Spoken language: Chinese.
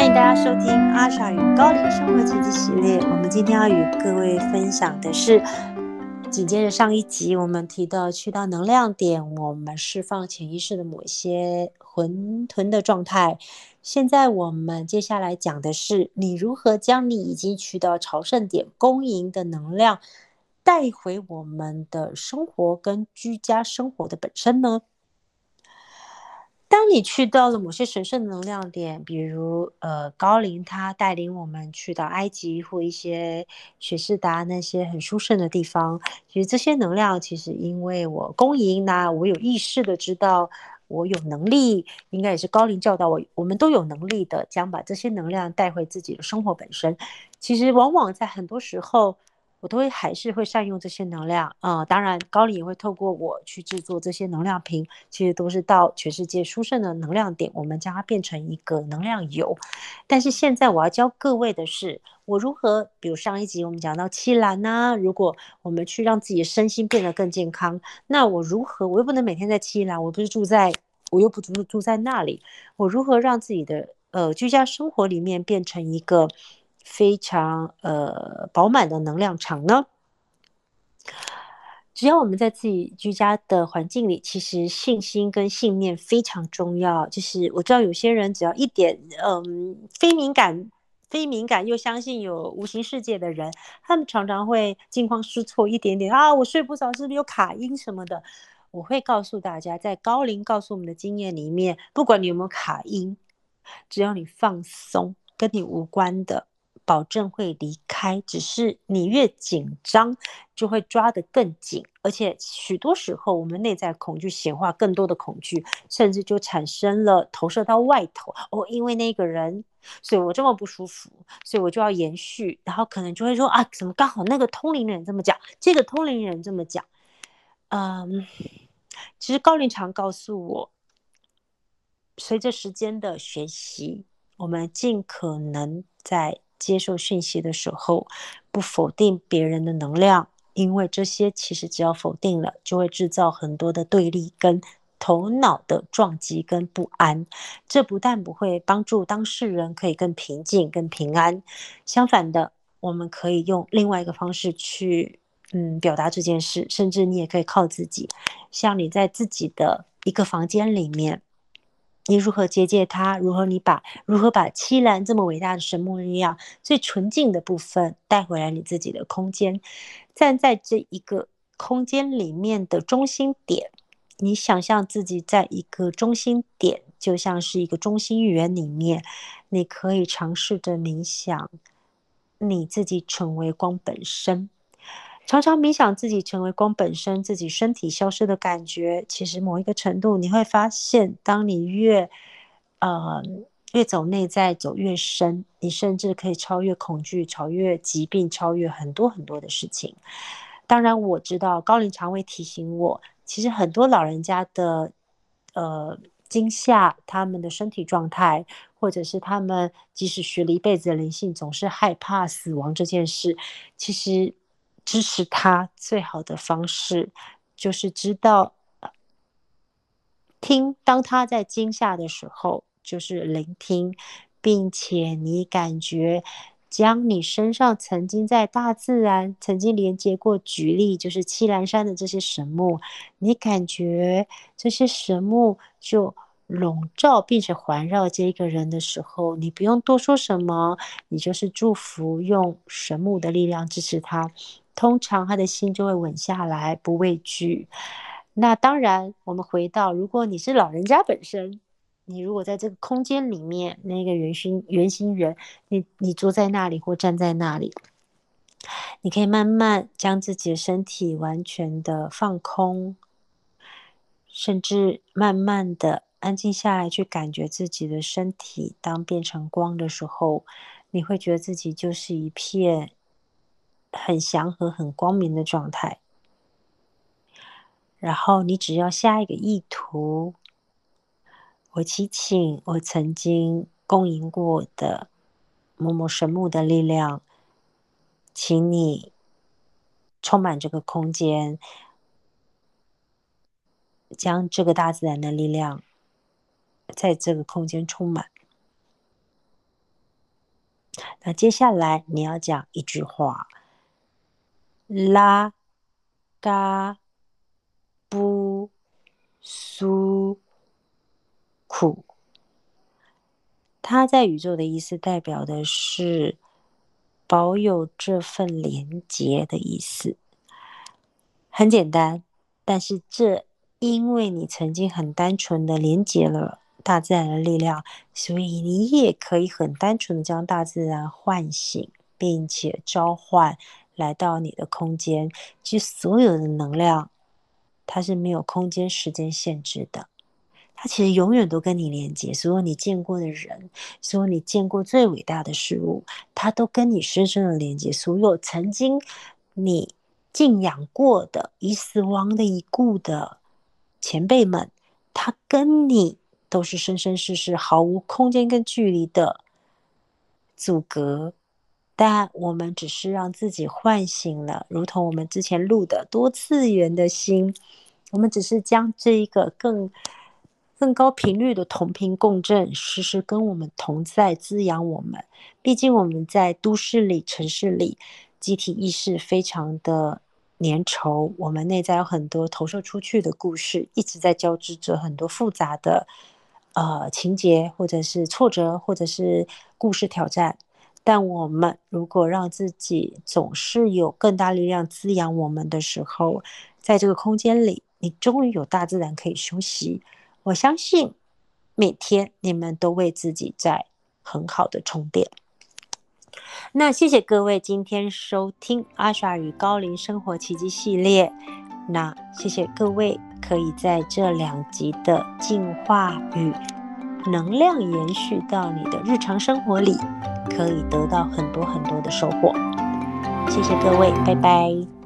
欢迎大家收听阿傻与高龄生活奇迹系列。我们今天要与各位分享的是，紧接着上一集我们提到去到能量点，我们释放潜意识的某些混沌的状态。现在我们接下来讲的是，你如何将你已经去到朝圣点供迎的能量带回我们的生活跟居家生活的本身呢？当你去到了某些神圣能量点，比如呃高龄他带领我们去到埃及或一些雪士达那些很殊胜的地方，其实这些能量其实因为我恭迎，那我有意识的知道我有能力，应该也是高龄教导我，我们都有能力的将把这些能量带回自己的生活本身。其实往往在很多时候。我都会还是会善用这些能量啊，当然高龄也会透过我去制作这些能量瓶，其实都是到全世界殊胜的能量点，我们将它变成一个能量油。但是现在我要教各位的是，我如何，比如上一集我们讲到七兰呐，如果我们去让自己的身心变得更健康，那我如何，我又不能每天在七兰，我不是住在，我又不住住在那里，我如何让自己的呃居家生活里面变成一个。非常呃饱满的能量场呢。只要我们在自己居家的环境里，其实信心跟信念非常重要。就是我知道有些人只要一点嗯非敏感、非敏感又相信有无形世界的人，他们常常会惊慌失措一点点啊，我睡不着，是不是有卡音什么的？我会告诉大家，在高龄告诉我们的经验里面，不管你有没有卡音，只要你放松，跟你无关的。保证会离开，只是你越紧张，就会抓得更紧，而且许多时候我们内在恐惧显化更多的恐惧，甚至就产生了投射到外头。哦，因为那个人，所以我这么不舒服，所以我就要延续，然后可能就会说啊，怎么刚好那个通灵人这么讲，这个通灵人这么讲，嗯，其实高林常告诉我，随着时间的学习，我们尽可能在。接受讯息的时候，不否定别人的能量，因为这些其实只要否定了，就会制造很多的对立跟头脑的撞击跟不安。这不但不会帮助当事人可以更平静、更平安，相反的，我们可以用另外一个方式去嗯表达这件事，甚至你也可以靠自己，像你在自己的一个房间里面。你如何接接它？如何你把如何把七兰这么伟大的神木力量最纯净的部分带回来？你自己的空间，站在这一个空间里面的中心点，你想象自己在一个中心点，就像是一个中心圆里面，你可以尝试着冥想，你自己成为光本身。常常冥想自己成为光本身，自己身体消失的感觉，其实某一个程度你会发现，当你越呃越走内在，走越深，你甚至可以超越恐惧，超越疾病，超越很多很多的事情。当然，我知道高龄肠胃提醒我，其实很多老人家的呃惊吓，他们的身体状态，或者是他们即使学了一辈子的灵性，总是害怕死亡这件事，其实。支持他最好的方式，就是知道听。当他在惊吓的时候，就是聆听，并且你感觉将你身上曾经在大自然曾经连接过，举例就是七兰山的这些神木，你感觉这些神木就笼罩并且环绕这一个人的时候，你不用多说什么，你就是祝福，用神木的力量支持他。通常他的心就会稳下来，不畏惧。那当然，我们回到，如果你是老人家本身，你如果在这个空间里面，那个圆心圆心圆，你你坐在那里或站在那里，你可以慢慢将自己的身体完全的放空，甚至慢慢的安静下来，去感觉自己的身体。当变成光的时候，你会觉得自己就是一片。很祥和、很光明的状态。然后你只要下一个意图，我祈请我曾经恭迎过的某某神木的力量，请你充满这个空间，将这个大自然的力量在这个空间充满。那接下来你要讲一句话：拉嘎布苏库。它在宇宙的意思代表的是保有这份连结的意思。很简单，但是这因为你曾经很单纯的连接了大自然的力量，所以你也可以很单纯的将大自然唤醒，并且召唤来到你的空间。其实所有的能量，它是没有空间、时间限制的。它其实永远都跟你连接，所有你见过的人，所有你见过最伟大的事物，它都跟你深深的连接。所有曾经你敬仰过的、已死亡的、已故的前辈们，他跟你都是生生世世毫无空间跟距离的阻隔。但我们只是让自己唤醒了，如同我们之前录的多次元的心，我们只是将这一个更。更高频率的同频共振，时时跟我们同在，滋养我们。毕竟我们在都市里、城市里，集体意识非常的粘稠，我们内在有很多投射出去的故事，一直在交织着很多复杂的呃情节，或者是挫折，或者是故事挑战。但我们如果让自己总是有更大力量滋养我们的时候，在这个空间里，你终于有大自然可以休息。我相信每天你们都为自己在很好的充电。那谢谢各位今天收听阿莎与高龄生活奇迹系列。那谢谢各位可以在这两集的进化与能量延续到你的日常生活里，可以得到很多很多的收获。谢谢各位，拜拜。